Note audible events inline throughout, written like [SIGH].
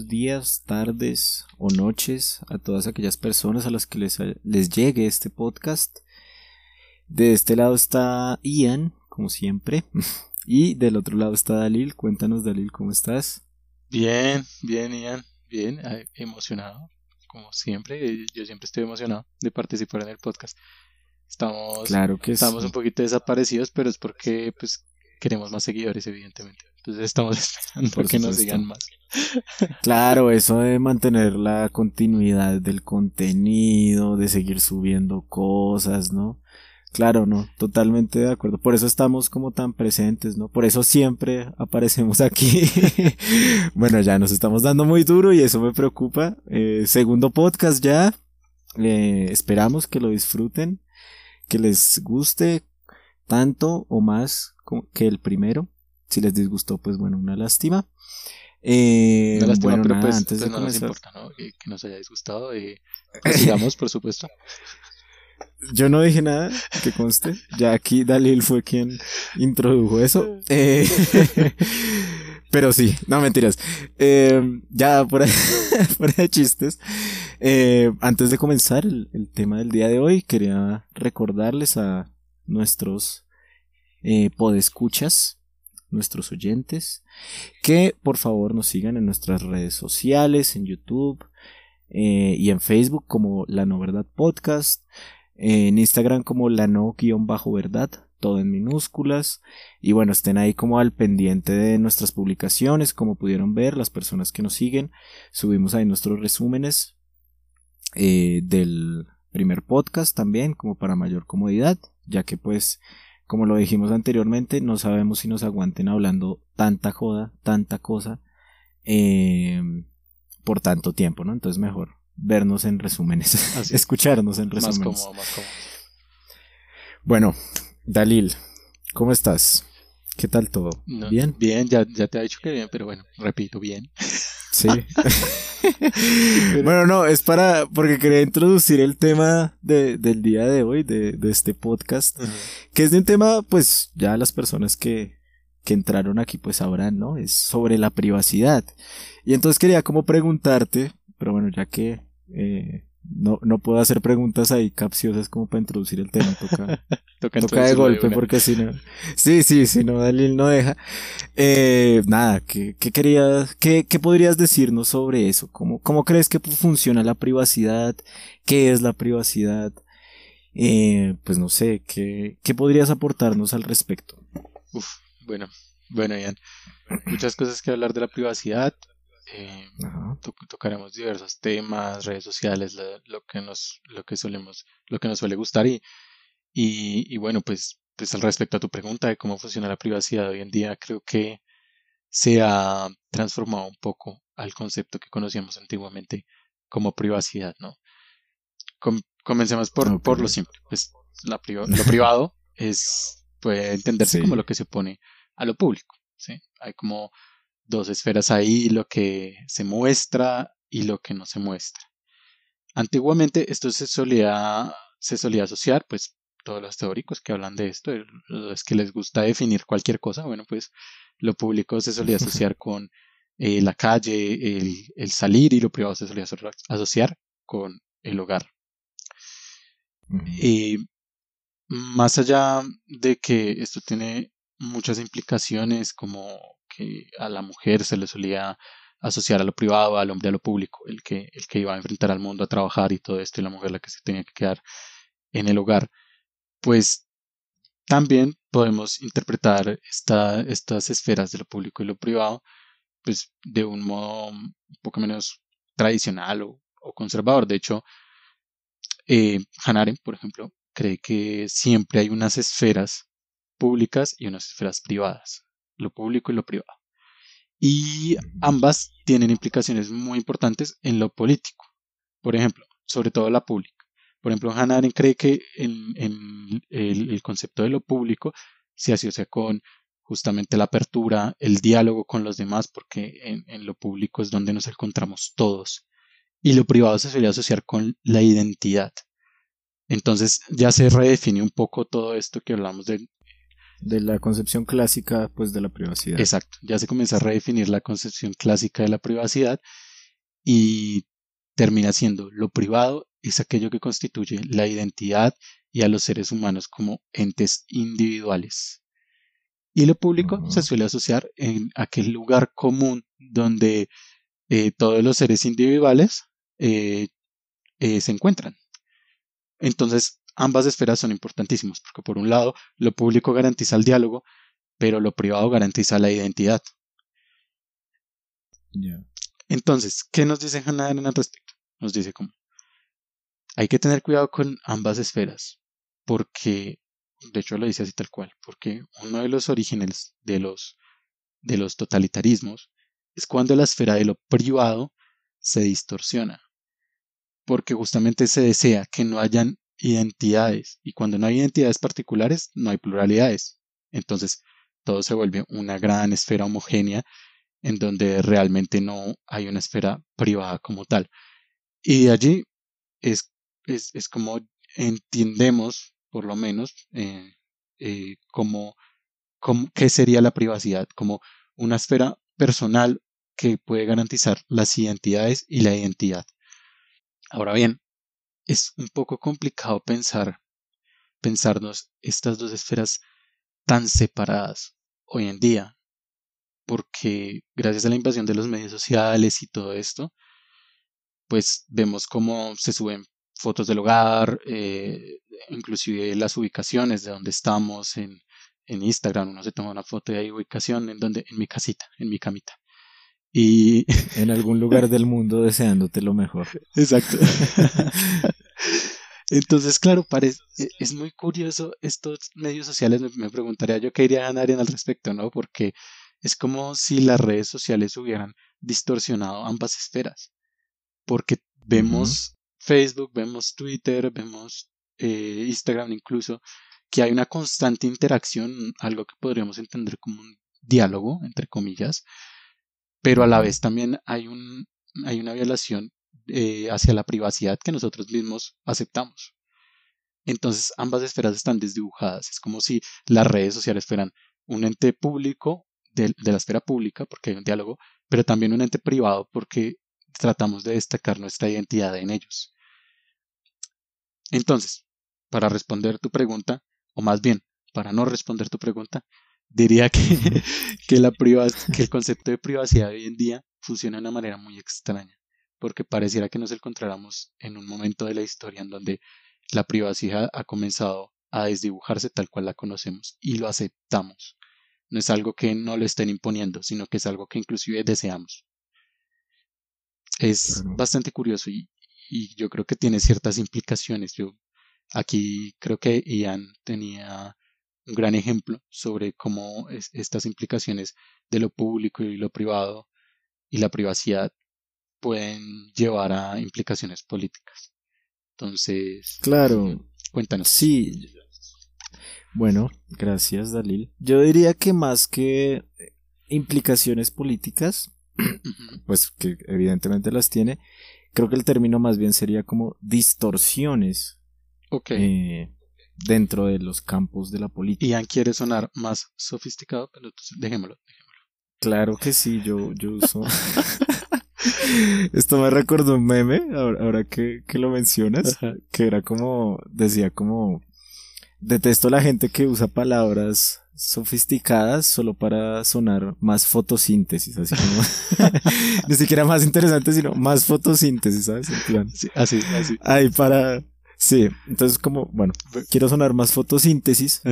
buenos días, tardes o noches a todas aquellas personas a las que les, les llegue este podcast. De este lado está Ian, como siempre, [LAUGHS] y del otro lado está Dalil. Cuéntanos, Dalil, ¿cómo estás? Bien, bien, Ian, bien, eh, emocionado, como siempre. Yo siempre estoy emocionado de participar en el podcast. Estamos, claro que estamos un poquito desaparecidos, pero es porque pues queremos más seguidores, evidentemente. Entonces estamos [LAUGHS] esperando que nos sigan más. [LAUGHS] Claro, eso de mantener la continuidad del contenido, de seguir subiendo cosas, ¿no? Claro, no, totalmente de acuerdo. Por eso estamos como tan presentes, ¿no? Por eso siempre aparecemos aquí. [LAUGHS] bueno, ya nos estamos dando muy duro y eso me preocupa. Eh, segundo podcast ya. Eh, esperamos que lo disfruten, que les guste tanto o más que el primero. Si les disgustó, pues bueno, una lástima. Eh, una lástima, bueno, pero pues, antes pues de no comenzar... nos importa, ¿no? Que, nos haya disgustado [LAUGHS] y pues sigamos, por supuesto. Yo no dije nada, que conste. Ya aquí Dalil fue quien introdujo eso. Eh, [LAUGHS] pero sí, no mentiras. Eh, ya por ahí, por de chistes. Eh, antes de comenzar el, el, tema del día de hoy, quería recordarles a nuestros podescuchas nuestros oyentes, que por favor nos sigan en nuestras redes sociales, en YouTube eh, y en Facebook como La No Verdad Podcast, en Instagram como La No-Verdad, todo en minúsculas, y bueno, estén ahí como al pendiente de nuestras publicaciones, como pudieron ver las personas que nos siguen, subimos ahí nuestros resúmenes eh, del primer podcast también, como para mayor comodidad, ya que pues como lo dijimos anteriormente, no sabemos si nos aguanten hablando tanta joda, tanta cosa, eh, por tanto tiempo, ¿no? Entonces mejor vernos en resúmenes, [LAUGHS] escucharnos en resúmenes. Más cómodo, más cómodo. Bueno, Dalil, ¿cómo estás? ¿Qué tal todo? ¿Bien? Bien, ya, ya te ha dicho que bien, pero bueno, repito, bien. Sí. [LAUGHS] [LAUGHS] bueno, no, es para, porque quería introducir el tema de, del día de hoy, de, de este podcast, que es de un tema, pues ya las personas que, que entraron aquí pues sabrán, ¿no? Es sobre la privacidad. Y entonces quería como preguntarte, pero bueno, ya que eh, no, no puedo hacer preguntas ahí capciosas como para introducir el tema. Toca, [LAUGHS] toca, de golpe porque si no. Sí, sí, si no, Dalil no deja. Eh, nada, ¿qué, qué querías, qué, qué podrías decirnos sobre eso? ¿Cómo, ¿Cómo crees que funciona la privacidad? ¿Qué es la privacidad? Eh, pues no sé, ¿qué, ¿qué podrías aportarnos al respecto? Uf, bueno, bueno, Ian. Muchas cosas que hablar de la privacidad. Eh, tocaremos diversos temas, redes sociales, lo, que nos, lo que solemos, lo que nos suele gustar y, y, bueno, pues, pues al respecto a tu pregunta de cómo funciona la privacidad hoy en día, creo que se ha transformado un poco al concepto que conocíamos antiguamente como privacidad, ¿no? comencemos por, por lo simple, pues la lo privado [LAUGHS] es, puede entenderse como lo que se opone a lo público, ¿sí? Hay como dos esferas ahí, lo que se muestra y lo que no se muestra. Antiguamente esto se solía, se solía asociar, pues todos los teóricos que hablan de esto, es que les gusta definir cualquier cosa, bueno, pues lo público se solía [LAUGHS] asociar con eh, la calle, el, el, salir y lo privado se solía asociar con el hogar. Y más allá de que esto tiene muchas implicaciones como que a la mujer se le solía asociar a lo privado, al hombre a lo público, el que, el que iba a enfrentar al mundo a trabajar y todo esto, y la mujer la que se tenía que quedar en el hogar. Pues también podemos interpretar esta, estas esferas de lo público y lo privado, pues de un modo un poco menos tradicional o, conservador. De hecho, eh, Hanaren, por ejemplo, cree que siempre hay unas esferas públicas y unas esferas privadas lo público y lo privado. Y ambas tienen implicaciones muy importantes en lo político. Por ejemplo, sobre todo la pública. Por ejemplo, Hannah Arendt cree que en, el, concepto de lo público se asocia con justamente la apertura, el diálogo con los demás, porque en, en, lo público es donde nos encontramos todos. Y lo privado se suele asociar con la identidad. Entonces ya se redefine un poco todo esto que hablamos de de la concepción clásica pues de la privacidad. Exacto, ya se comienza a redefinir la concepción clásica de la privacidad y termina siendo lo privado es aquello que constituye la identidad y a los seres humanos como entes individuales. Y lo público se suele asociar en aquel lugar común donde eh, todos los seres individuales eh, eh, se encuentran. Entonces, ambas esferas son importantísimas, porque por un lado, lo público garantiza el diálogo, pero lo privado garantiza la identidad. Entonces, ¿qué nos dice Hannah Arendt al respecto? Nos dice cómo hay que tener cuidado con ambas esferas, porque, de hecho lo dice así tal cual, porque uno de los orígenes de los, de los totalitarismos es cuando la esfera de lo privado se distorsiona, porque justamente se desea que no hayan identidades, y cuando no hay identidades particulares, no hay pluralidades. Entonces, todo se vuelve una gran esfera homogénea en donde realmente no hay una esfera privada como tal. Y de allí es, es, es como entendemos, por lo menos, eh, eh, como, como qué sería la privacidad, como una esfera personal que puede garantizar las identidades y la identidad. Ahora bien, es un poco complicado pensar, pensarnos estas dos esferas tan separadas hoy en día, porque gracias a la invasión de los medios sociales y todo esto, pues vemos cómo se suben fotos del hogar, eh, inclusive las ubicaciones de donde estamos en, en Instagram, uno se toma una foto de ubicación en donde, en mi casita, en mi camita. Y en algún lugar del mundo deseándote lo mejor. [LAUGHS] Exacto. [LAUGHS] Entonces, claro, parece, e, es muy curioso estos medios sociales, me, preguntaría yo qué iría a ganar al respecto, ¿no? Porque es como si las redes sociales hubieran distorsionado ambas esferas, porque vemos Facebook, vemos Twitter, vemos eh, Instagram incluso, que hay una constante interacción, algo que podríamos entender como un diálogo, entre comillas, pero a la vez también hay, un, hay una violación eh, hacia la privacidad que nosotros mismos aceptamos. Entonces ambas esferas están desdibujadas. Es como si las redes sociales fueran un ente público de, la esfera pública, porque hay un diálogo, pero también un ente privado porque tratamos de destacar nuestra identidad en ellos. Entonces, para responder tu pregunta, o más bien, para no responder tu pregunta, diría que, [LAUGHS] que, que el concepto de privacidad hoy en día funciona de una manera muy extraña porque pareciera que nos encontráramos en un momento de la historia en donde la privacidad ha comenzado a desdibujarse tal cual la conocemos y lo aceptamos. No es algo que no lo estén imponiendo, sino que es algo que inclusive deseamos. Es bastante curioso y, y, yo creo que tiene ciertas implicaciones. Yo aquí creo que Ian tenía un gran ejemplo sobre cómo estas implicaciones de lo público y lo privado y la privacidad pueden llevar a implicaciones políticas. Entonces, claro, cuéntanos. Sí. Bueno, gracias Dalil. Yo diría que más que implicaciones políticas, pues que evidentemente las tiene, creo que el término más bien sería como distorsiones eh, dentro de los campos de la política. Ian quiere sonar más sofisticado, pero dejémoslo, dejémoslo. Claro que sí, yo, yo [LAUGHS] uso [LAUGHS] Esto me recordó un meme, ahora, que, lo mencionas, que era como, decía como, detesto la gente que usa palabras sofisticadas solo para sonar más fotosíntesis, así como, [LAUGHS] ni siquiera más interesante, sino más fotosíntesis, ¿sabes? así, así. Ahí para, sí, entonces como, bueno, quiero sonar más fotosíntesis,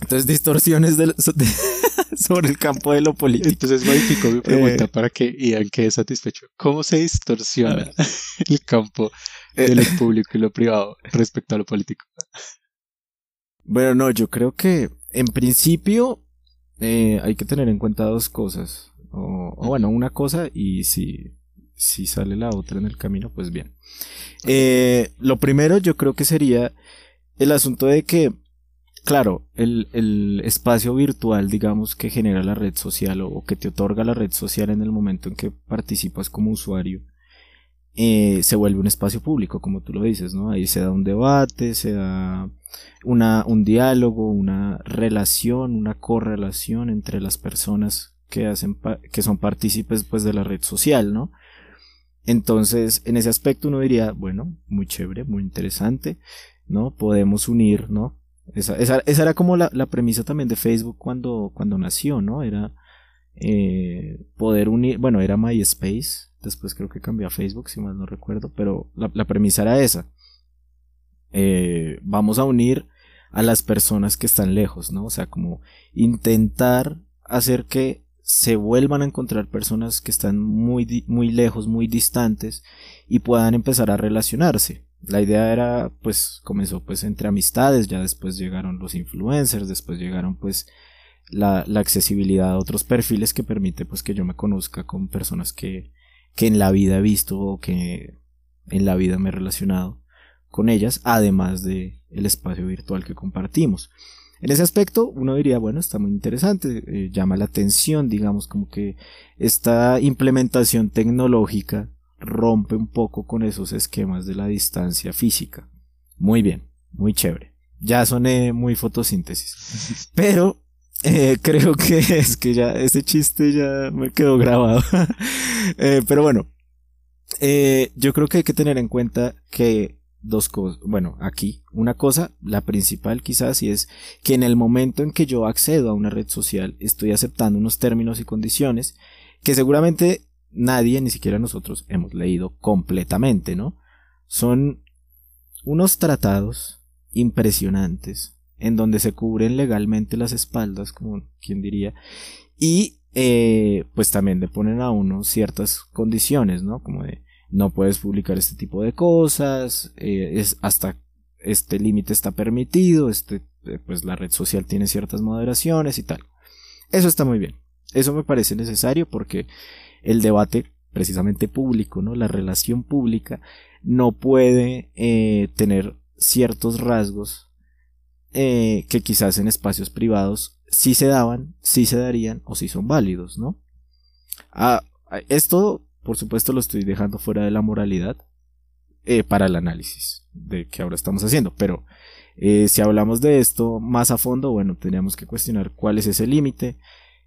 entonces distorsiones de, [LAUGHS] sobre el campo de lo político. Entonces modifico mi pregunta eh, para que Ian quede satisfecho. ¿Cómo se distorsiona [LAUGHS] el campo de lo público y lo privado respecto a lo político? Bueno, no, yo creo que en principio eh, hay que tener en cuenta dos cosas. O, bueno, una cosa y si, si sale la otra en el camino, pues bien. lo primero yo creo que sería el asunto de que claro, el, el, espacio virtual, digamos, que genera la red social o, que te otorga la red social en el momento en que participas como usuario, eh, se vuelve un espacio público, como tú lo dices, ¿no? Ahí se da un debate, se da una, un diálogo, una relación, una correlación entre las personas que hacen que son partícipes pues de la red social, ¿no? Entonces, en ese aspecto uno diría, bueno, muy chévere, muy interesante, ¿no? Podemos unir, ¿no? Esa, esa, esa era como la, la, premisa también de Facebook cuando, cuando nació, ¿no? Era eh, poder unir, bueno, era MySpace, después creo que cambió a Facebook, si mal no recuerdo, pero la, la premisa era esa. Eh, vamos a unir a las personas que están lejos, ¿no? O sea, como intentar hacer que se vuelvan a encontrar personas que están muy, muy lejos, muy distantes y puedan empezar a relacionarse. La idea era, pues, comenzó pues entre amistades, ya después llegaron los influencers, después llegaron pues la, la accesibilidad a otros perfiles que permite pues que yo me conozca con personas que, que en la vida he visto o que en la vida me he relacionado con ellas, además de el espacio virtual que compartimos. En ese aspecto, uno diría, bueno, está muy interesante, eh, llama la atención, digamos, como que esta implementación tecnológica rompe un poco con esos esquemas de la distancia física. Muy bien, muy chévere. Ya soné muy fotosíntesis. [LAUGHS] Pero eh, creo que [LAUGHS] es que ya ese chiste ya me quedó grabado. [LAUGHS] Eh, pero bueno, yo creo que hay que tener en cuenta que dos cosas. Bueno, aquí una cosa, la principal quizás, y es que en el momento en que yo accedo a una red social estoy aceptando unos términos y condiciones que seguramente nadie, ni siquiera nosotros, hemos leído completamente, ¿no? Son unos tratados impresionantes en donde se cubren legalmente las espaldas, como quien diría, y eh, pues también le ponen a uno ciertas condiciones, ¿no? Como de no puedes publicar este tipo de cosas, eh, hasta este límite está permitido, este, eh, pues la red social tiene ciertas moderaciones y tal. Eso está muy bien. Eso me parece necesario porque el debate precisamente público, ¿no? La relación pública no puede eh, tener ciertos rasgos que quizás en espacios privados sí se daban, sí se darían o sí son válidos, ¿no? Ah, esto por supuesto lo estoy dejando fuera de la moralidad eh, para el análisis de que ahora estamos haciendo. Pero eh, si hablamos de esto más a fondo, bueno, tendríamos que cuestionar cuál es ese límite.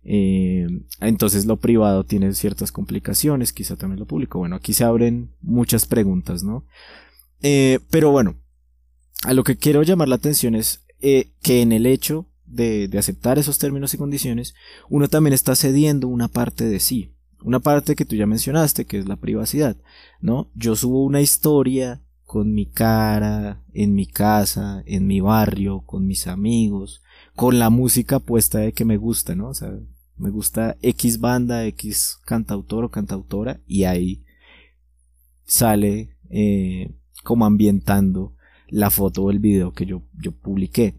Eh, entonces lo privado tiene ciertas complicaciones, quizá también lo público. Bueno, aquí se abren muchas preguntas, ¿no? pero bueno, a lo que quiero llamar la atención es que en el hecho de aceptar esos términos y condiciones, uno también está cediendo una parte de sí. Una parte que tú ya mencionaste, que es la privacidad, ¿no? Yo subo una historia con mi cara, en mi casa, en mi barrio, con mis amigos, con la música puesta de que me gusta, ¿no? Me gusta X banda, X cantautor o cantautora, y ahí sale eh, como ambientando la foto o el video que yo, yo publiqué.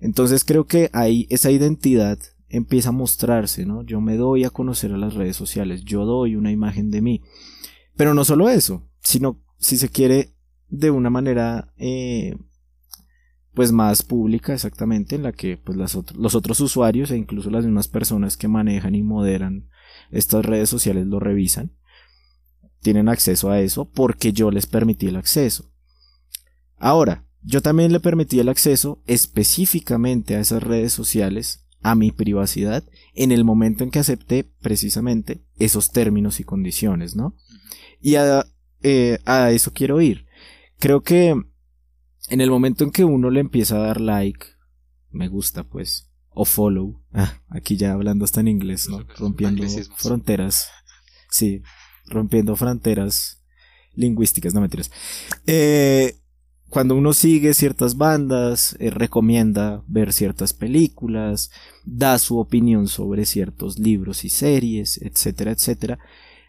Entonces creo que ahí esa identidad empieza a mostrarse, ¿no? Yo me doy a conocer a las redes sociales, yo doy una imagen de mí. Pero no solo eso, sino si se quiere de una manera eh, pues más pública exactamente en la que pues los otros usuarios e incluso las mismas personas que manejan y moderan estas redes sociales lo revisan tienen acceso a eso porque yo les permití el acceso ahora yo también le permití el acceso específicamente a esas redes sociales a mi privacidad en el momento en que acepté precisamente esos términos y condiciones, ¿no? Y a, eh, a eso quiero ir. Creo que en el momento en que uno le empieza a dar like, me gusta pues, o follow, ah, aquí ya hablando hasta en inglés, ¿no? Rompiendo fronteras, sí, rompiendo fronteras lingüísticas, no mentiras. Eh, cuando uno sigue ciertas bandas, eh, recomienda ver ciertas películas, da su opinión sobre ciertos libros y series, etcétera, etcétera,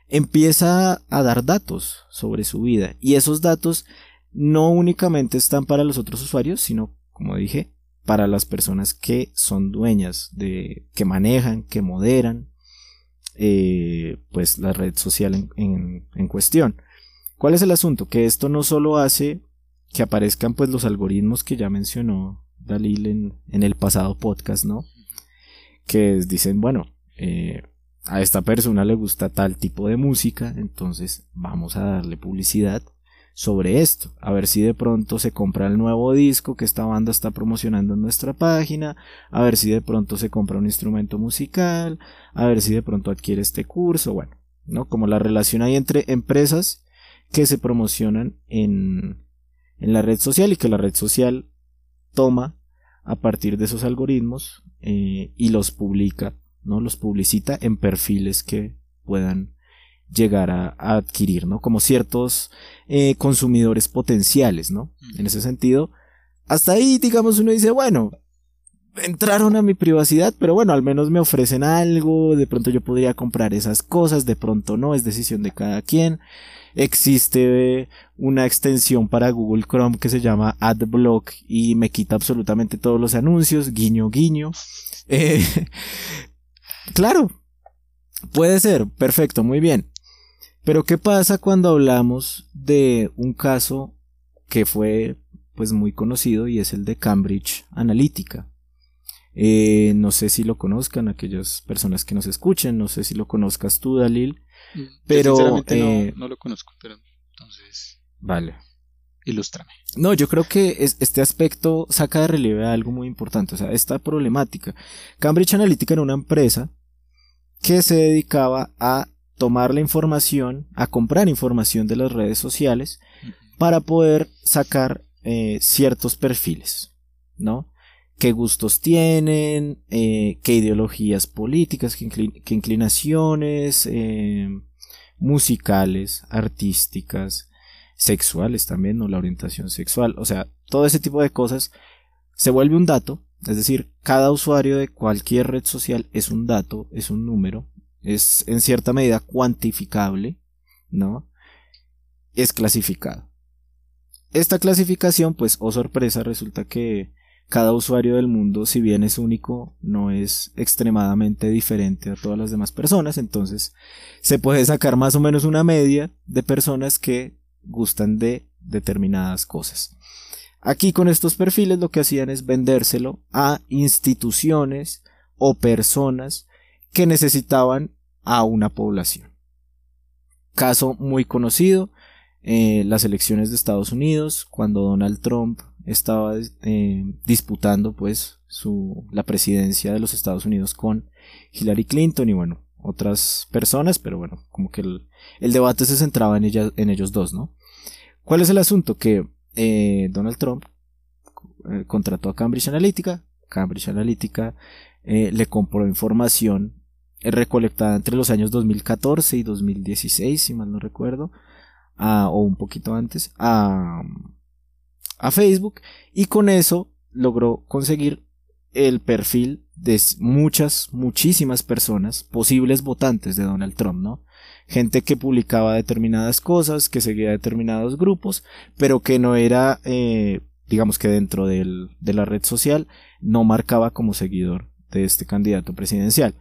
empieza a dar datos sobre su vida. Y esos datos no únicamente están para los otros usuarios, sino, como dije, para las personas que son dueñas de, que manejan, que moderan, eh, pues la red social en, en cuestión. ¿Cuál es el asunto? Que esto no solo hace que aparezcan pues los algoritmos que ya mencionó Dalil en, el pasado podcast, ¿no? Que dicen, bueno, eh, a esta persona le gusta tal tipo de música, entonces vamos a darle publicidad sobre esto, a ver si de pronto se compra el nuevo disco que esta banda está promocionando en nuestra página, a ver si de pronto se compra un instrumento musical, a ver si de pronto adquiere este curso, bueno, ¿no? Como la relación hay entre empresas que se promocionan en, en la red social y que la red social toma a partir de esos algoritmos eh, y los publica, ¿no? Los publicita en perfiles que puedan llegar a, adquirir, ¿no? Como ciertos eh, consumidores potenciales, ¿no? En ese sentido, hasta ahí, digamos, uno dice, bueno, entraron a mi privacidad, pero bueno, al menos me ofrecen algo, de pronto yo podría comprar esas cosas, de pronto no, es decisión de cada quien. Existe una extensión para Google Chrome que se llama AdBlock y me quita absolutamente todos los anuncios, guiño, guiño. [LAUGHS] Eh, claro, puede ser, perfecto, muy bien. Pero ¿qué pasa cuando hablamos de un caso que fue pues muy conocido y es el de Cambridge Analytica? Eh, no sé si lo conozcan aquellas personas que nos escuchen, no sé si lo conozcas tú, Dalil, mm, pero eh, no, lo conozco, pero entonces vale, ilústrame. No, yo creo que este aspecto saca de relieve algo muy importante, o sea, esta problemática. Cambridge Analytica era una empresa que se dedicaba a tomar la información, a comprar información de las redes sociales para poder sacar eh, ciertos perfiles, ¿no? Qué gustos tienen, eh, qué ideologías políticas, qué, inclinaciones eh, musicales, artísticas, sexuales también, o la orientación sexual, o sea, todo ese tipo de cosas se vuelve un dato, es decir, cada usuario de cualquier red social es un dato, es un número, es en cierta medida cuantificable, ¿no? Es clasificado. Esta clasificación, pues, oh sorpresa, resulta que cada usuario del mundo, si bien es único, no es extremadamente diferente a todas las demás personas, entonces se puede sacar más o menos una media de personas que gustan de determinadas cosas. Aquí con estos perfiles lo que hacían es vendérselo a instituciones o personas que necesitaban a una población. Caso muy conocido, eh, las elecciones de Estados Unidos, cuando Donald Trump estaba eh, disputando pues su, la presidencia de los Estados Unidos con Hillary Clinton y bueno, otras personas, pero bueno, como que el, el debate se centraba en, ella, en ellos dos, ¿no? ¿Cuál es el asunto? Que eh, Donald Trump eh, contrató a Cambridge Analytica, Cambridge Analytica le compró información recolectada entre los años 2014 y 2016, si mal no recuerdo, o un poquito antes, a, a Facebook y con eso logró conseguir el perfil de muchas, muchísimas personas, posibles votantes de Donald Trump, ¿no? Gente que publicaba determinadas cosas, que seguía determinados grupos, pero que no era, eh, digamos que dentro de la red social, no marcaba como seguidor de este candidato presidencial.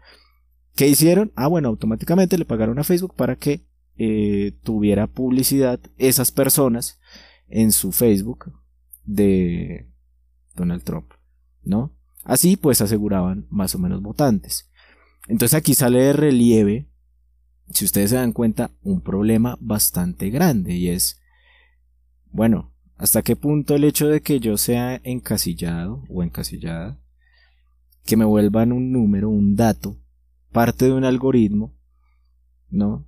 ¿Qué hicieron? Ah, bueno, automáticamente le pagaron a Facebook para que eh, tuviera publicidad esas personas en su Facebook de Donald Trump, ¿no? Así pues aseguraban más o menos votantes. Entonces aquí sale de relieve, si ustedes se dan cuenta, un problema bastante grande y es, bueno, ¿hasta qué punto el hecho de que yo sea encasillado o encasillada, que me vuelvan un número, un dato, parte de un algoritmo, ¿no?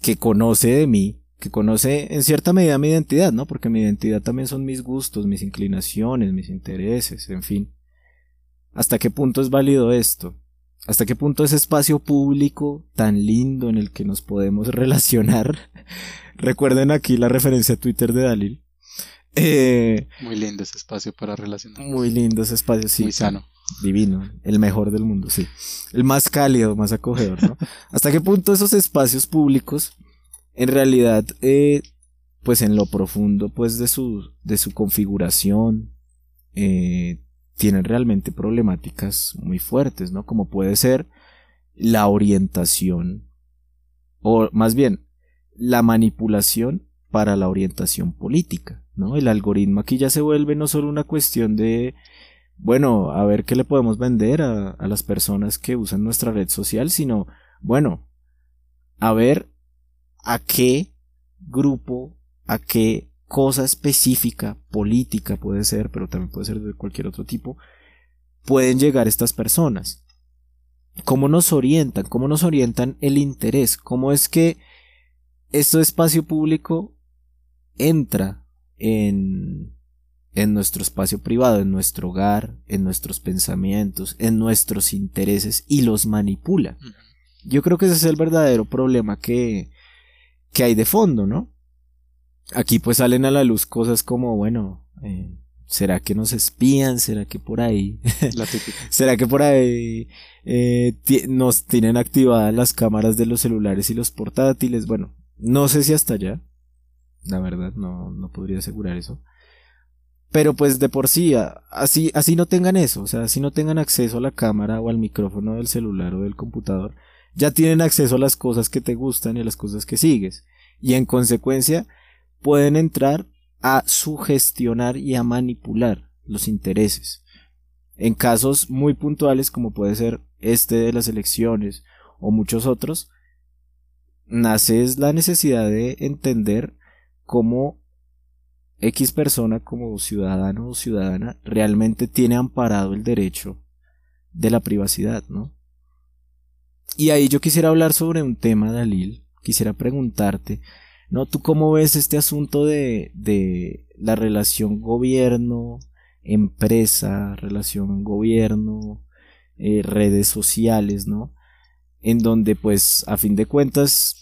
Que conoce de mí, que conoce en cierta medida mi identidad, ¿no? Porque mi identidad también son mis gustos, mis inclinaciones, mis intereses, en fin. ¿Hasta qué punto es válido esto? ¿Hasta qué punto ese espacio público tan lindo en el que nos podemos [LAUGHS] relacionar? Recuerden aquí la referencia a Twitter de Dalil. Eh, muy lindo ese espacio para relacionar. Muy lindo ese espacio, sí. Muy sano. Divino, el mejor del mundo, sí. El más cálido, más acogedor, ¿no? [LAUGHS] ¿Hasta qué punto esos espacios públicos en realidad, eh, pues en lo profundo pues de su, de su configuración, eh, tienen realmente problemáticas muy fuertes, ¿no? Como puede ser la orientación, o más bien, la manipulación para la orientación política, ¿no? El algoritmo aquí ya se vuelve no solo una cuestión de, bueno, a ver qué le podemos vender a, a las personas que usan nuestra red social, sino, bueno, a ver a qué grupo, a qué cosa específica, política puede ser, pero también puede ser de cualquier otro tipo, pueden llegar estas personas. ¿Cómo nos orientan? ¿Cómo nos orientan el interés? ¿Cómo es que este espacio público entra en, en nuestro espacio privado, en nuestro hogar, en nuestros pensamientos, en nuestros intereses y los manipula. Yo creo que ese es el verdadero problema que, que hay de fondo, ¿no? Aquí pues salen a la luz cosas como, bueno, eh, ¿será que nos espían? ¿Será que por ahí? [LAUGHS] ¿Será que por ahí eh, nos tienen activadas las cámaras de los celulares y los portátiles? Bueno, no sé si hasta allá. La verdad, no, no podría asegurar eso. Pero pues de por sí, así, así no tengan eso, o sea, así no tengan acceso a la cámara o al micrófono del celular o del computador, ya tienen acceso a las cosas que te gustan y a las cosas que sigues. Y en consecuencia, pueden entrar a sugestionar y a manipular los intereses. En casos muy puntuales como puede ser este de las elecciones o muchos otros, nace la necesidad de entender cómo X persona como ciudadano o ciudadana realmente tiene amparado el derecho de la privacidad, ¿no? Y ahí yo quisiera hablar sobre un tema, Dalil. Quisiera preguntarte, ¿no? ¿Tú cómo ves este asunto de, de la relación gobierno-empresa, relación gobierno, eh, redes sociales, ¿no? En donde, pues, a fin de cuentas,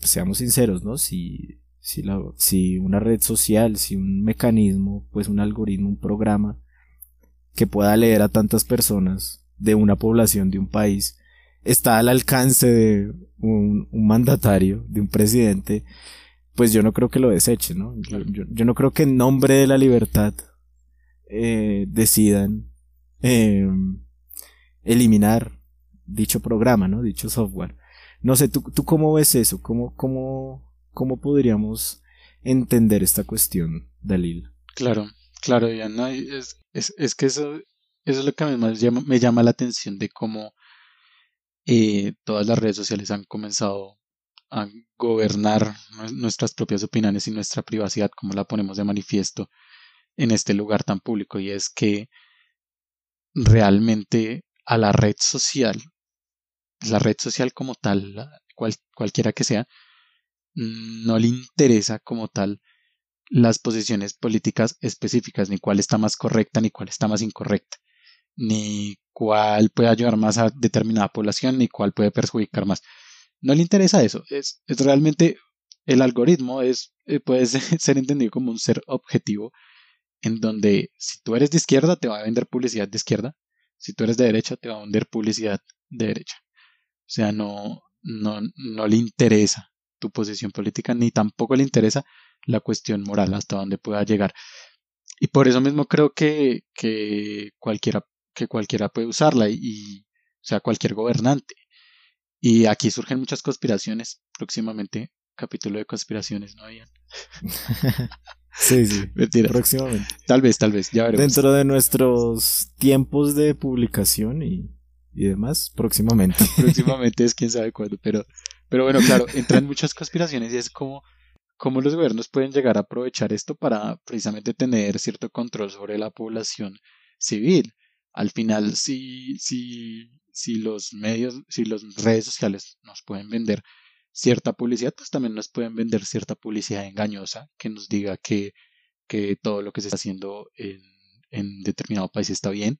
seamos sinceros, ¿no? Si si, la, si una red social, si un mecanismo, pues un algoritmo, un programa que pueda leer a tantas personas de una población de un país, está al alcance de un, mandatario, de un presidente, pues yo no creo que lo deseche, ¿no? Yo, no creo que en nombre de la libertad eh, decidan em, eliminar dicho programa, ¿no? Dicho software. No sé, ¿tú, tú cómo ves eso? ¿Cómo, cómo, ¿Cómo podríamos entender esta cuestión, Dalil? Claro, claro, Diana. Es, es, que eso, eso es lo que más llama, me llama la atención de cómo eh, todas las redes sociales han comenzado a gobernar nuestras propias opiniones y nuestra privacidad, como la ponemos de manifiesto en este lugar tan público. Y es que realmente a la red social, la red social como tal, cual, cualquiera que sea, no le interesa como tal las posiciones políticas específicas, ni cuál está más correcta, ni cuál está más incorrecta, ni cuál puede ayudar más a determinada población, ni cuál puede perjudicar más. No le interesa eso, es, es realmente el algoritmo es, eh, puede [LAUGHS] ser entendido como un ser objetivo en donde si tú eres de izquierda te va a vender publicidad de izquierda, si tú eres de derecha te va a vender publicidad de derecha. O sea, no, no, no le interesa tu posición política, ni tampoco le interesa la cuestión moral, hasta donde pueda llegar. Y por eso mismo creo que, que, cualquiera, que cualquiera puede usarla, y, o sea, cualquier gobernante. Y aquí surgen muchas conspiraciones, próximamente capítulo de conspiraciones, ¿no habían? [LAUGHS] sí, sí. Próximamente. Tal vez, tal vez, ya veremos. Dentro de nuestros tiempos de publicación y, y demás, próximamente. [LAUGHS] próximamente es quién sabe [LAUGHS] cuándo, pero pero bueno, claro, entran muchas conspiraciones y es como cómo los gobiernos pueden llegar a aprovechar esto para precisamente tener cierto control sobre la población civil. Al final, si, si, si los medios, si las redes sociales nos pueden vender cierta publicidad, pues también nos pueden vender cierta publicidad engañosa que nos diga que, que todo lo que se está haciendo en, en determinado país está bien,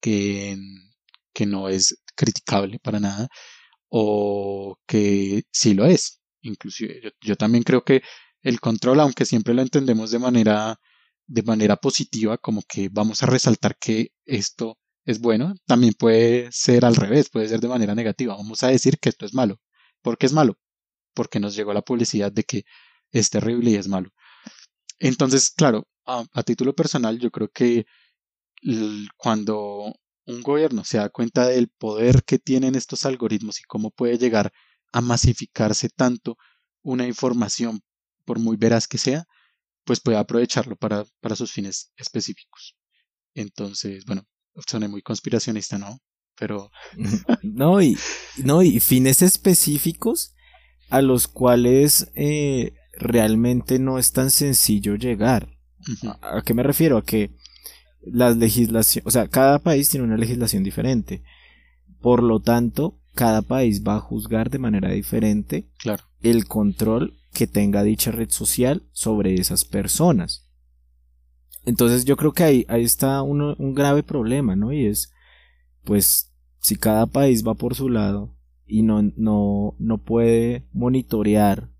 que, que no es criticable para nada o que sí lo es. Inclusive yo, también creo que el control, aunque siempre lo entendemos de manera, de manera positiva, como que vamos a resaltar que esto es bueno, también puede ser al revés, puede ser de manera negativa. Vamos a decir que esto es malo. ¿Por qué es malo? Porque nos llegó la publicidad de que es terrible y es malo. Entonces, claro, a, a título personal, yo creo que cuando un gobierno se da cuenta del poder que tienen estos algoritmos y cómo puede llegar a masificarse tanto una información, por muy veraz que sea, pues puede aprovecharlo para, para sus fines específicos. Entonces, bueno, suena muy conspiracionista, ¿no? Pero. [LAUGHS] no, y, no, y fines específicos a los cuales eh, realmente no es tan sencillo llegar. ¿A qué me refiero? A que las legislaciones, o sea, cada país tiene una legislación diferente. Por lo tanto, cada país va a juzgar de manera diferente claro. el control que tenga dicha red social sobre esas personas. Entonces yo creo que ahí, ahí está un grave problema, ¿no? Y es, pues, si cada país va por su lado y no, no, no puede monitorear,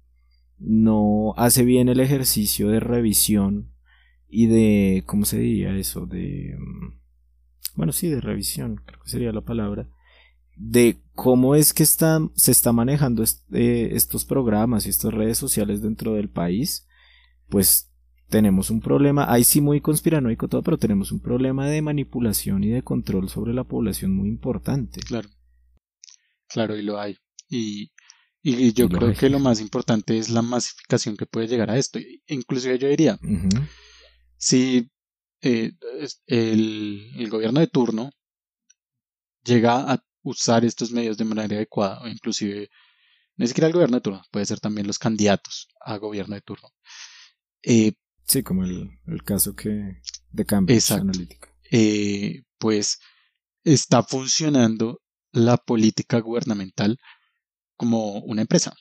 no hace bien el ejercicio de revisión y de, ¿cómo se diría eso? De, mm, bueno, sí, de revisión, creo que sería la palabra, de cómo es que están, se está manejando eh, estos programas y estas redes sociales dentro del país, pues tenemos un problema, ahí sí muy conspiranoico todo, pero tenemos un problema de manipulación y de control sobre la población muy importante. Claro, claro, y lo hay. Y, y yo creo que lo más importante es la masificación que puede llegar a esto. Inclusive yo diría, si eh, el, el gobierno de turno llega a usar estos medios de manera adecuada, o inclusive ni siquiera el gobierno de turno, puede ser también los candidatos a gobierno de turno. Eh, sí, como el, caso que de Cambridge Analytica. Eh, pues está funcionando la política gubernamental como una empresa.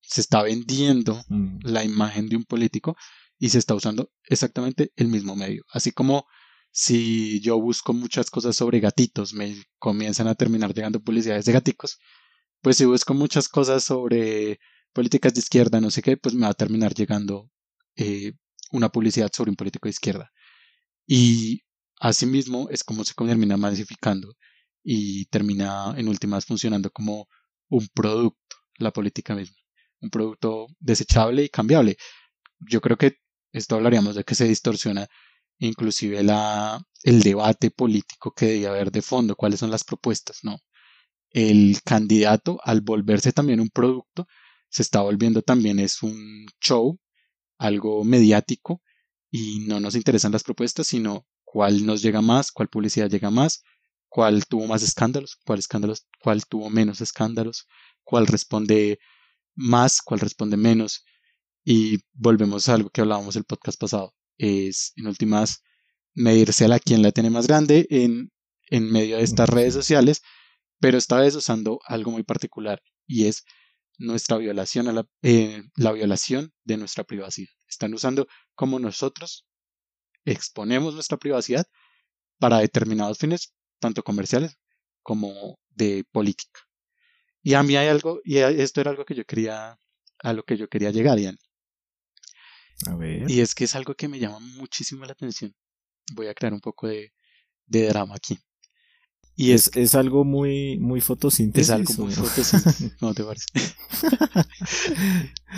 Se está vendiendo mm. la imagen de un político y se está usando exactamente el mismo medio. Así como si yo busco muchas cosas sobre gatitos, me comienzan a terminar llegando publicidades de gaticos. Pues si busco muchas cosas sobre políticas de izquierda, no sé qué, pues me va a terminar llegando eh, una publicidad sobre un político de izquierda. Y asimismo es como se termina masificando y termina en últimas funcionando como un producto, la política misma, un producto desechable y cambiable. Yo creo que esto hablaríamos de que se distorsiona inclusive el debate político que debía haber de fondo, cuáles son las propuestas, no. El candidato, al volverse también un producto, se está volviendo también es un show, algo mediático, y no nos interesan las propuestas, sino cuál nos llega más, cuál publicidad llega más, cuál tuvo más escándalos, cuál escándalos, cuál tuvo menos escándalos, cuál responde más, cuál responde menos. Y volvemos a algo que hablábamos el podcast pasado es, en últimas, medirse a la quien la tiene más grande en, en medio de estas redes sociales, pero esta vez usando algo muy particular y es nuestra violación a la, eh, la violación de nuestra privacidad. Están usando como nosotros exponemos nuestra privacidad para determinados fines, tanto comerciales como de política. Y a mí hay algo, y esto era algo que yo quería, a lo que yo quería llegar, Ian. Y es que es algo que me llama muchísimo la atención. Voy a crear un poco de, de drama aquí. Y es, es, algo muy, muy fotosíntesis. Es algo muy fotosíntesis. [LAUGHS] no te parece.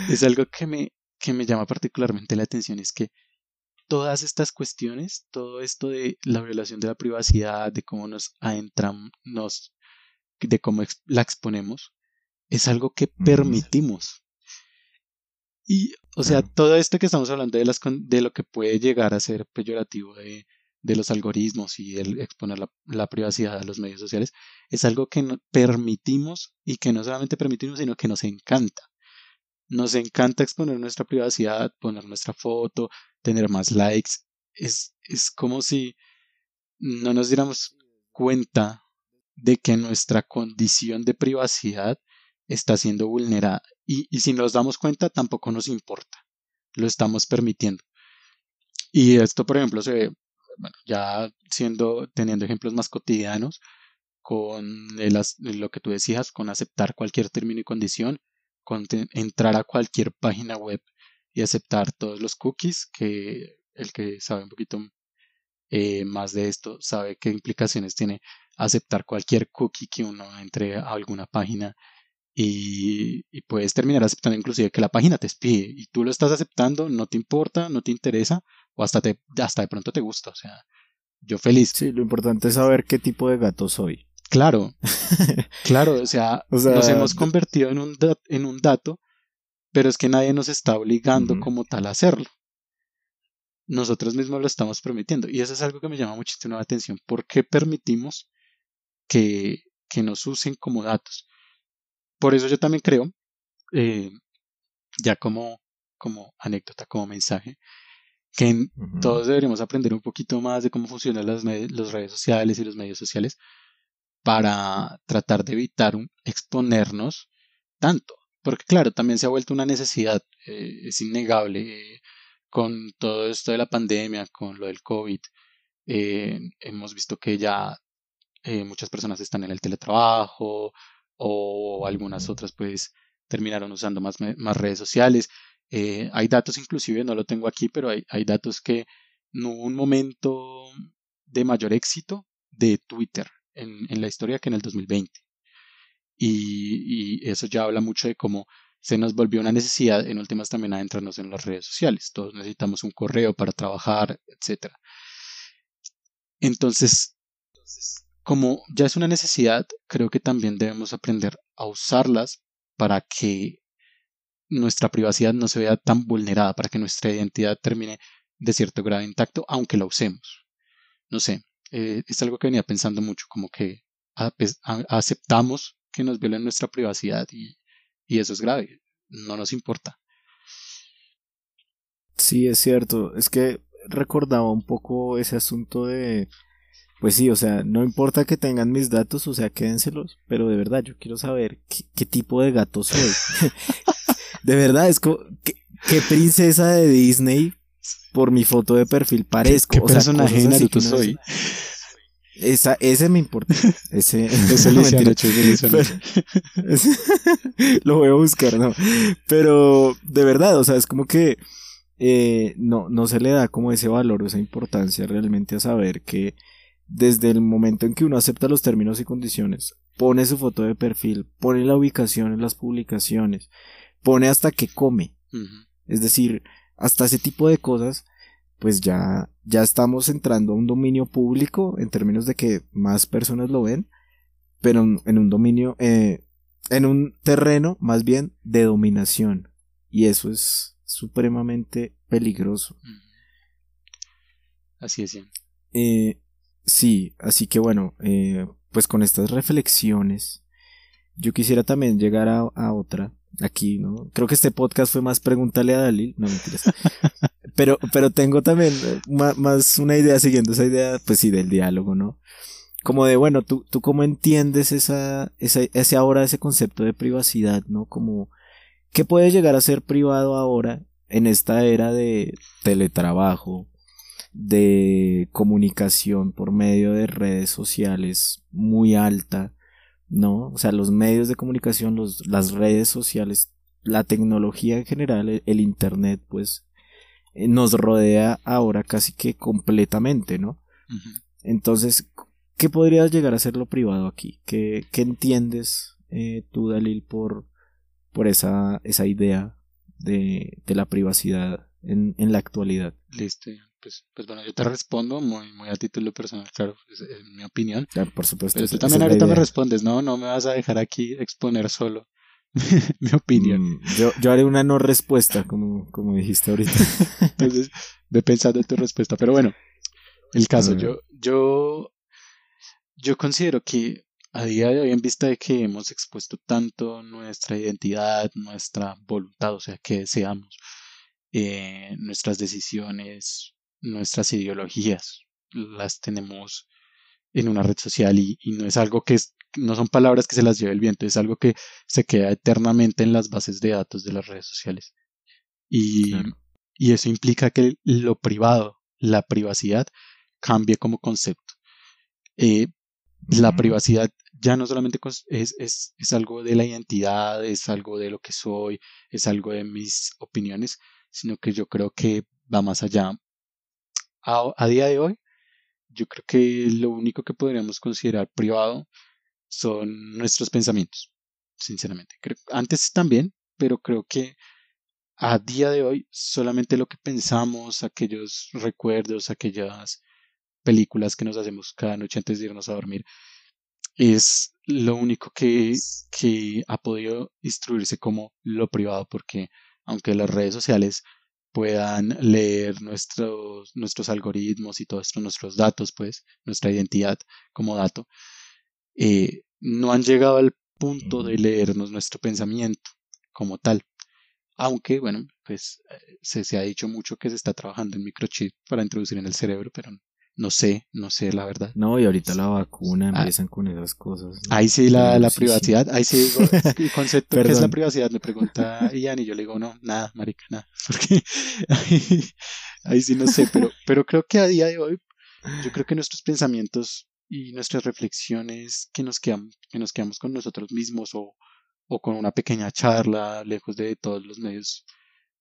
es algo que me, que me llama particularmente la atención. Es que todas estas cuestiones, todo esto de la violación de la privacidad, de cómo nos adentramos, de cómo la exponemos, es algo que permitimos. Y, o sea, todo esto que estamos hablando de, las, de lo que puede llegar a ser peyorativo de, de los algoritmos y el exponer la, privacidad a los medios sociales, es algo que no, permitimos y que no solamente permitimos, sino que nos encanta. Nos encanta exponer nuestra privacidad, poner nuestra foto, tener más likes. Es, es como si no nos diéramos cuenta de que nuestra condición de privacidad está siendo vulnerada. Y, si nos damos cuenta, tampoco nos importa. Lo estamos permitiendo. Y esto, por ejemplo, se bueno, ya siendo, teniendo ejemplos más cotidianos, con el, lo que tú decías, con aceptar cualquier término y condición, con entrar a cualquier página web y aceptar todos los cookies, que el que sabe un poquito eh, más de esto sabe qué implicaciones tiene aceptar cualquier cookie que uno entre a alguna página y, puedes terminar aceptando inclusive que la página te espíe y tú lo estás aceptando, no te importa, no te interesa o hasta, te, hasta de pronto te gusta. O sea, yo feliz. Sí, lo importante es saber qué tipo de gato soy. Claro, [LAUGHS] claro, o sea, nos hemos convertido en un, en un dato, pero es que nadie nos está obligando como tal a hacerlo. Nosotros mismos lo estamos permitiendo. Y eso es algo que me llama muchísimo la atención. ¿Por qué permitimos que, que nos usen como datos? Por eso yo también creo, eh, ya como, como anécdota, como mensaje, que todos deberíamos aprender un poquito más de cómo funcionan las, redes sociales y los medios sociales para tratar de evitar exponernos tanto. porque claro, también se ha vuelto una necesidad, eh, es innegable, eh, con todo esto de la pandemia, con lo del COVID, eh, hemos visto que ya muchas personas están en el teletrabajo o algunas otras pues terminaron usando más, más redes sociales. hay datos inclusive, no lo tengo aquí, pero hay, hay datos que no hubo un momento de mayor éxito de Twitter en, en la historia que en el 2020 y, eso ya habla mucho de cómo se nos volvió una necesidad en últimas también adentrarnos en las redes sociales. Todos necesitamos un correo para trabajar, etc. Entonces, como ya es una necesidad, creo que también debemos aprender a usarlas para que nuestra privacidad no se vea tan vulnerada, para que nuestra identidad termine de cierto grado intacto, aunque la usemos. No sé, eh, es algo que venía pensando mucho, como que aceptamos que nos violen nuestra privacidad y, eso es grave, no nos importa. Sí, es cierto, es que recordaba un poco ese asunto de, pues sí, o sea, no importa que tengan mis datos, o sea, quédenselos, pero de verdad yo quiero saber qué, tipo de gato soy. [LAUGHS] de verdad, es como, ¿qué, princesa de Disney por mi foto de perfil parezco? ¿Qué, qué personaje de soy? Esa, ese me importa. [LAUGHS] Ese, [LAUGHS] lo voy a buscar, ¿no? Pero de verdad, o sea, es como que eh, no, no se le da como ese valor o esa importancia realmente a saber que desde el momento en que uno acepta los términos y condiciones, pone su foto de perfil, pone la ubicación en las publicaciones, pone hasta que come. Es decir, hasta ese tipo de cosas pues ya, ya estamos entrando a un dominio público en términos de que más personas lo ven, pero en un dominio, eh, en un terreno más bien de dominación. Y eso es supremamente peligroso. Así es. Eh, sí, así que bueno, eh, pues con estas reflexiones, yo quisiera también llegar a, a otra aquí, ¿no? Creo que este podcast fue más pregúntale a Dalil, no mentiras. [LAUGHS] pero, pero tengo también eh, más, una idea siguiendo esa idea, pues sí, del diálogo, ¿no? Como de, bueno, tú, tú cómo entiendes esa, esa, ese ahora, ese concepto de privacidad, ¿no? Como, ¿qué puede llegar a ser privado ahora en esta era de teletrabajo, de comunicación por medio de redes sociales muy alta, ¿no? O sea, los medios de comunicación, los, las redes sociales, la tecnología en general, el, Internet, pues eh, nos rodea ahora casi que completamente, ¿no? Entonces, ¿qué podría llegar a ser lo privado aquí? ¿Qué, qué entiendes eh, tú, Dalil, por, por esa, esa idea de, de la privacidad en, en la actualidad? Listo pues, pues bueno, yo te respondo muy, muy a título personal, claro, es, mi opinión. por supuesto. Pero tú también ahorita me respondes, no, no me vas a dejar aquí exponer solo [LAUGHS] mi opinión. Mm, yo, yo haré una no respuesta, como, como dijiste ahorita. [LAUGHS] Entonces, ve pensando en tu respuesta. Pero bueno, el caso, yo, yo, yo considero que a día de hoy, en vista de que hemos expuesto tanto nuestra identidad, nuestra voluntad, o sea, que deseamos, eh, nuestras decisiones, nuestras ideologías las tenemos en una red social y, no es algo que no son palabras que se las lleve el viento, es algo que se queda eternamente en las bases de datos de las redes sociales. Y, y eso implica que lo privado, la privacidad, cambie como concepto. Eh, la privacidad ya no solamente es, es, es, algo de la identidad, es algo de lo que soy, es algo de mis opiniones, sino que yo creo que va más allá a, día de hoy, yo creo que lo único que podríamos considerar privado son nuestros pensamientos, sinceramente. antes también, pero creo que a día de hoy solamente lo que pensamos, aquellos recuerdos, aquellas películas que nos hacemos cada noche antes de irnos a dormir, es lo único que, que ha podido instruirse como lo privado, porque aunque las redes sociales puedan leer nuestros, nuestros algoritmos y todos nuestros datos, pues, nuestra identidad como dato, eh, no han llegado al punto de leernos nuestro pensamiento como tal. Aunque, bueno, pues se, se, ha dicho mucho que se está trabajando en microchip para introducir en el cerebro, pero No sé, no sé la verdad. No, y ahorita la vacuna Ah. empiezan con esas cosas. ¿no? Ahí sí la, la Sí, sí. privacidad, ahí sí digo, [LAUGHS] el concepto ¿qué es la privacidad? Me pregunta Ian y yo le digo, no, nada, marica, nada. [LAUGHS] Porque ahí, ahí sí no sé, pero, pero creo que a día de hoy, yo creo que nuestros pensamientos y nuestras reflexiones que nos quedamos, que nos quedamos con nosotros mismos o, o con una pequeña charla, lejos de todos los medios,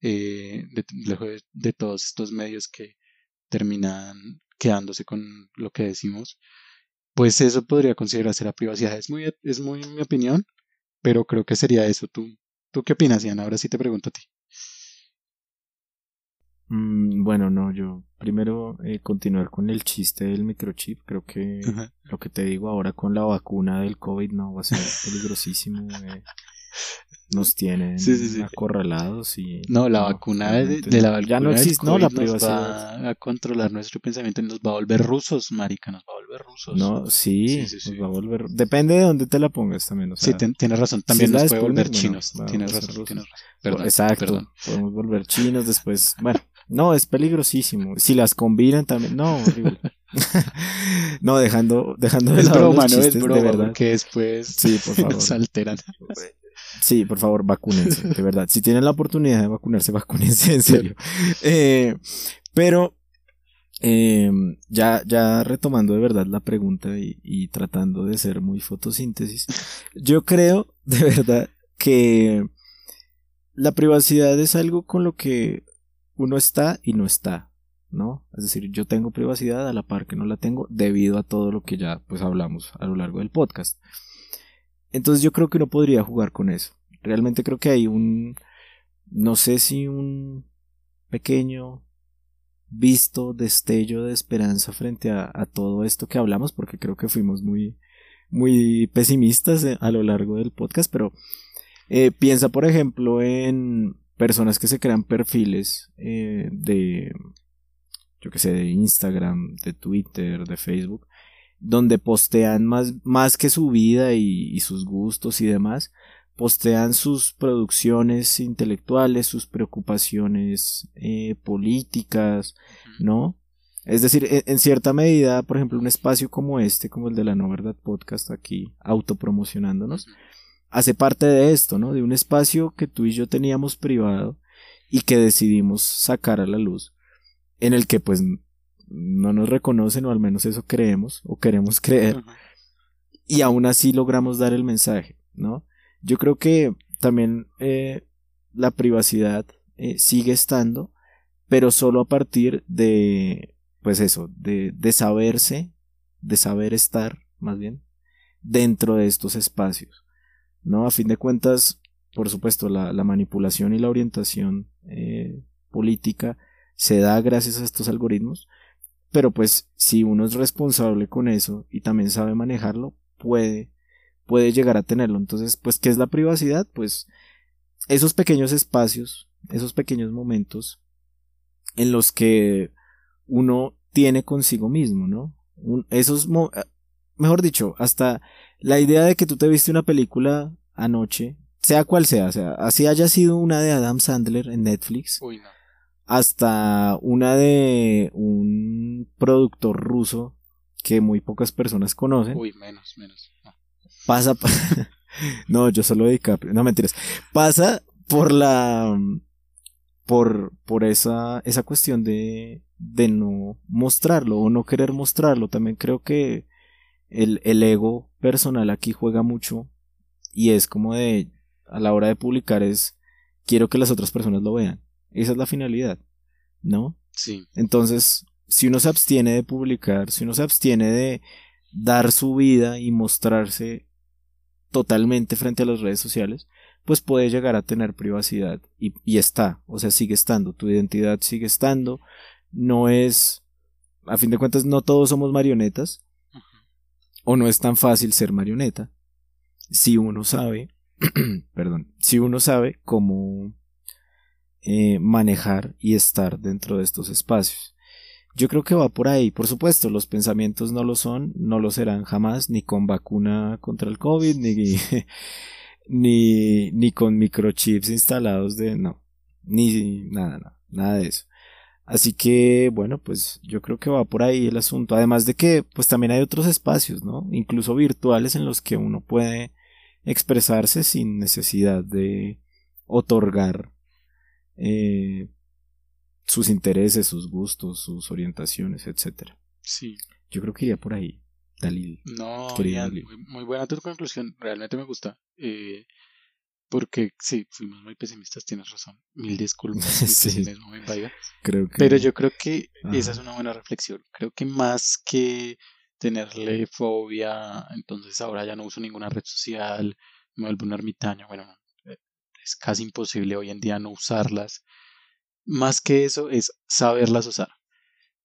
eh, de- lejos de, de todos estos medios que terminan quedándose con lo que decimos, pues eso podría considerarse la privacidad. Es muy, es muy mi opinión, pero creo que sería eso. ¿Tú, ¿tú qué opinas, Ian? Ahora sí te pregunto a ti. Mm, bueno, no, yo primero eh, continuar con el chiste del microchip. Creo que Ajá. lo que te digo ahora con la vacuna del COVID no va a ser peligrosísimo. eh. [LAUGHS] Nos tienen Sí, sí, sí. acorralados y No, la vacuna de, la no. vacuna ya no existe, no, la privacidad. va a controlar nuestro pensamiento y nos va a volver rusos, marica, nos va a volver rusos. No, sí, Sí, sí, sí. nos va a volver. Depende de dónde te la pongas también. O sea, sí, ten- tienes razón, también si nos de puede volver bueno, chinos. va- tienes razón, rusos. tienes razón. Perdón, Exacto. perdón. Podemos volver chinos después. Bueno, no, es peligrosísimo. Si las combinan también. No, horrible. [LAUGHS] [LAUGHS] no, dejando, dejando de Es lado broma, los no es chistes, broma, de verdad. porque después Sí, por [LAUGHS] favor. nos alteran. Sí, por favor, vacúnense, de [LAUGHS] verdad. Si tienen la oportunidad de vacunarse, vacúnense, en serio. Eh, pero, eh, ya, ya retomando de verdad la pregunta y, y tratando de ser muy fotosíntesis, yo creo de verdad que la privacidad es algo con lo que uno está y no está, ¿no? Es decir, yo tengo privacidad a la par que no la tengo debido a todo lo que ya pues hablamos a lo largo del podcast. Entonces yo creo que uno podría jugar con eso. Realmente creo que hay un, no sé si un pequeño visto destello de esperanza frente a, todo esto que hablamos, porque creo que fuimos muy, muy pesimistas eh, a lo largo del podcast, pero eh, piensa, por ejemplo, en personas que se crean perfiles eh, de, yo que sé, de Instagram, de Twitter, de Facebook, donde postean más, más que su vida y, y sus gustos y demás, postean sus producciones intelectuales, sus preocupaciones eh, políticas, ¿no? Es decir, en, en, cierta medida, por ejemplo, un espacio como este, como el de la No Verdad Podcast, aquí autopromocionándonos, hace parte de esto, ¿no? De un espacio que tú y yo teníamos privado y que decidimos sacar a la luz, en el que pues no nos reconocen, o al menos eso creemos, o queremos creer, uh -huh. y aún así logramos dar el mensaje, ¿no? Yo creo que también eh, la privacidad eh, sigue estando, pero solo a partir de, pues eso, de, de saberse, de saber estar, más bien, dentro de estos espacios, ¿no? A fin de cuentas, por supuesto, la, la manipulación y la orientación eh, política se da gracias a estos algoritmos, pero pues si uno es responsable con eso y también sabe manejarlo, puede puede llegar a tenerlo. Entonces, pues, ¿qué es la privacidad? Pues esos pequeños espacios, esos pequeños momentos en los que uno tiene consigo mismo, ¿no? Un, esos, mejor dicho, hasta la idea de que tú te viste una película anoche, sea cual sea, o sea, así haya sido una de Adam Sandler en Netflix, Uy, no. Hasta una de un productor ruso que muy pocas personas conocen. Uy, menos, menos. No pasa [LAUGHS] no yo solo de DiCaprio no mentiras pasa por la por por esa esa cuestión de de no mostrarlo o no querer mostrarlo también creo que el, el ego personal aquí juega mucho y es como de a la hora de publicar es quiero que las otras personas lo vean esa es la finalidad no sí entonces si uno se abstiene de publicar si uno se abstiene de dar su vida y mostrarse totalmente frente a las redes sociales, pues puede llegar a tener privacidad y, y, está, o sea, sigue estando, tu identidad sigue estando, no es, a fin de cuentas, no todos somos marionetas, uh -huh. o no es tan fácil ser marioneta, si uno sabe, [CLEARS THROAT] perdón, si uno sabe cómo eh, manejar y estar dentro de estos espacios. Yo creo que va por ahí. Por supuesto, los pensamientos no lo son, no lo serán jamás, ni con vacuna contra el COVID, ni, [LAUGHS] ni, ni con microchips instalados de. No, ni nada, no, nada de eso. Así que, bueno, pues yo creo que va por ahí el asunto. Además de que, pues también hay otros espacios, ¿no? Incluso virtuales en los que uno puede expresarse sin necesidad de otorgar eh, sus intereses, sus gustos, sus orientaciones, etcétera. Sí. Yo creo que iría por ahí, Dalil. No, Muy, buena tu conclusión, realmente me gusta. Eh, porque sí, fuimos muy pesimistas, tienes razón. Mil disculpas. [LAUGHS] sí. creo que... Pero yo creo que esa es una buena reflexión. Creo que más que tenerle fobia, entonces ahora ya no uso ninguna red social, me vuelvo un ermitaño. Bueno, eh, es casi imposible hoy en día no usarlas. Más que eso es saberlas usar.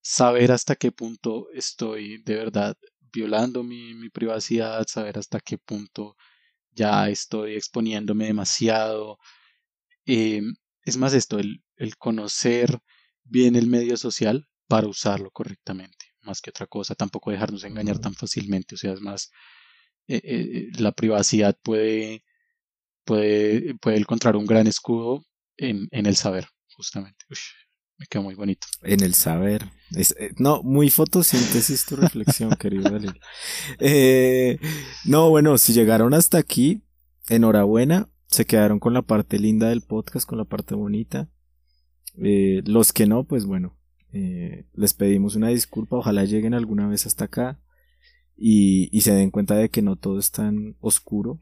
Saber hasta qué punto estoy de verdad violando mi, mi privacidad, saber hasta qué punto ya estoy exponiéndome demasiado. Eh, es más esto, el, el, conocer bien el medio social para usarlo correctamente, más que otra cosa, tampoco dejarnos engañar tan fácilmente, o sea, es más, eh, eh, la privacidad puede, puede, puede encontrar un gran escudo en, en el saber, justamente. Me quedó muy bonito. En el saber. Eh, no, muy fotosíntesis tu reflexión, [LAUGHS] querido Dalil. Eh, no, bueno, si llegaron hasta aquí, enhorabuena. Se quedaron con la parte linda del podcast, con la parte bonita. Eh, los que no, pues bueno, les pedimos una disculpa. Ojalá lleguen alguna vez hasta acá y, y se den cuenta de que no todo es tan oscuro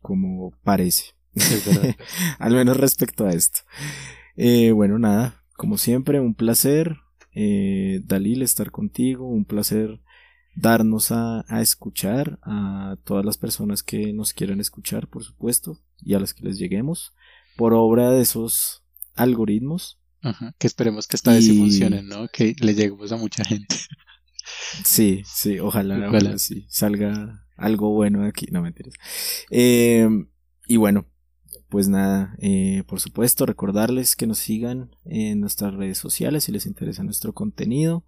como parece. [LAUGHS] Al menos respecto a esto. bueno, nada, como siempre, un placer, eh, Dalil, estar contigo, un placer darnos a, escuchar a todas las personas que nos quieran escuchar, por supuesto, y a las que les lleguemos, por obra de esos algoritmos. que esperemos que esta vez sí funcionen, ¿no? Que le lleguemos a mucha gente. Sí, sí, ojalá, ojalá. sí, salga algo bueno de aquí, no mentiras. Eh, y bueno, pues nada, eh, por supuesto, recordarles que nos sigan en nuestras redes sociales si les interesa nuestro contenido.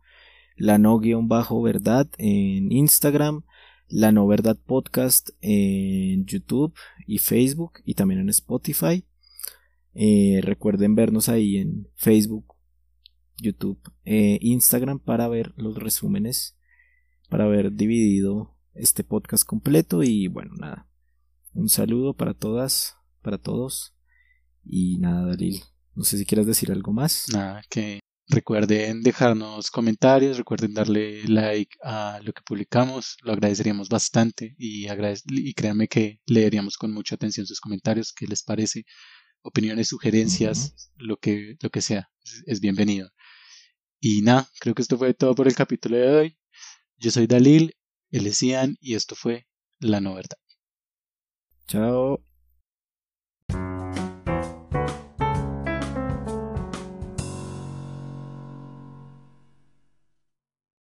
La no-verdad en Instagram, la no verdad podcast en YouTube y Facebook y también en Spotify. Eh, recuerden vernos ahí en Facebook, YouTube, e Instagram para ver los resúmenes, para haber dividido este podcast completo y bueno, nada. Un saludo para todas para todos. Y nada, Dalil, no sé si quieras decir algo más. Nada, que recuerden dejarnos comentarios, recuerden darle like a lo que publicamos, lo agradeceríamos bastante y, y créanme que leeríamos con mucha atención sus comentarios, qué les parece, opiniones, sugerencias, lo, que, lo que sea, es, bienvenido. Y nada, creo que esto fue todo por el capítulo de hoy. Yo soy Dalil, él es Ian y esto fue La No Verdad. Chao.